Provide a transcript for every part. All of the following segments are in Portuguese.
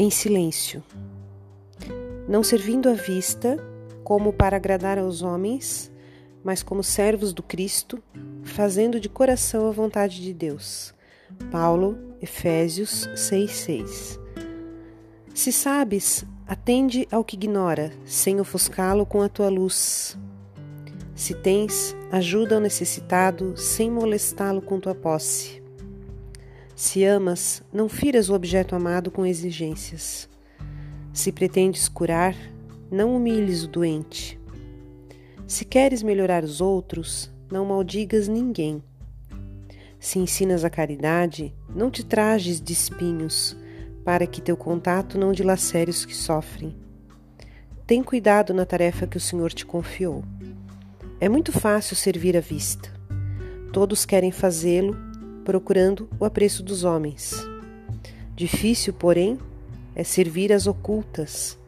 em silêncio, não servindo à vista como para agradar aos homens, mas como servos do Cristo, fazendo de coração a vontade de Deus. Paulo, Efésios 6:6. Se sabes, atende ao que ignora, sem ofuscá-lo com a tua luz. Se tens, ajuda ao necessitado, sem molestá-lo com tua posse. Se amas, não firas o objeto amado com exigências. Se pretendes curar, não humilhes o doente. Se queres melhorar os outros, não maldigas ninguém. Se ensinas a caridade, não te trajes de espinhos, para que teu contato não dilacere os que sofrem. Tem cuidado na tarefa que o Senhor te confiou. É muito fácil servir à vista. Todos querem fazê-lo, procurando o apreço dos homens. Difícil, porém, é servir às ocultas,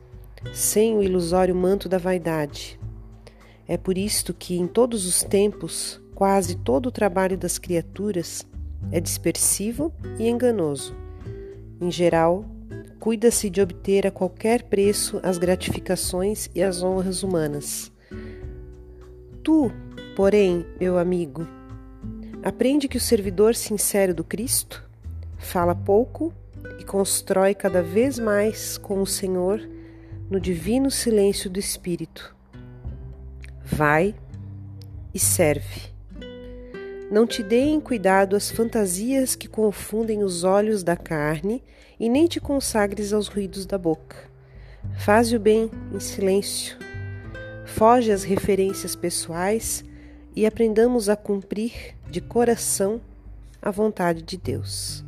sem o ilusório manto da vaidade. É por isto que, em todos os tempos, quase todo o trabalho das criaturas é dispersivo e enganoso. Em geral, cuida-se de obter a qualquer preço as gratificações e as honras humanas. Tu, porém, meu amigo, aprende que o servidor sincero do Cristo fala pouco e constrói cada vez mais com o Senhor no divino silêncio do Espírito. Vai e serve. Não te deem cuidado as fantasias que confundem os olhos da carne e nem te consagres aos ruídos da boca. Faze o bem em silêncio. Foge às referências pessoais e aprendamos a cumprir de coração a vontade de Deus.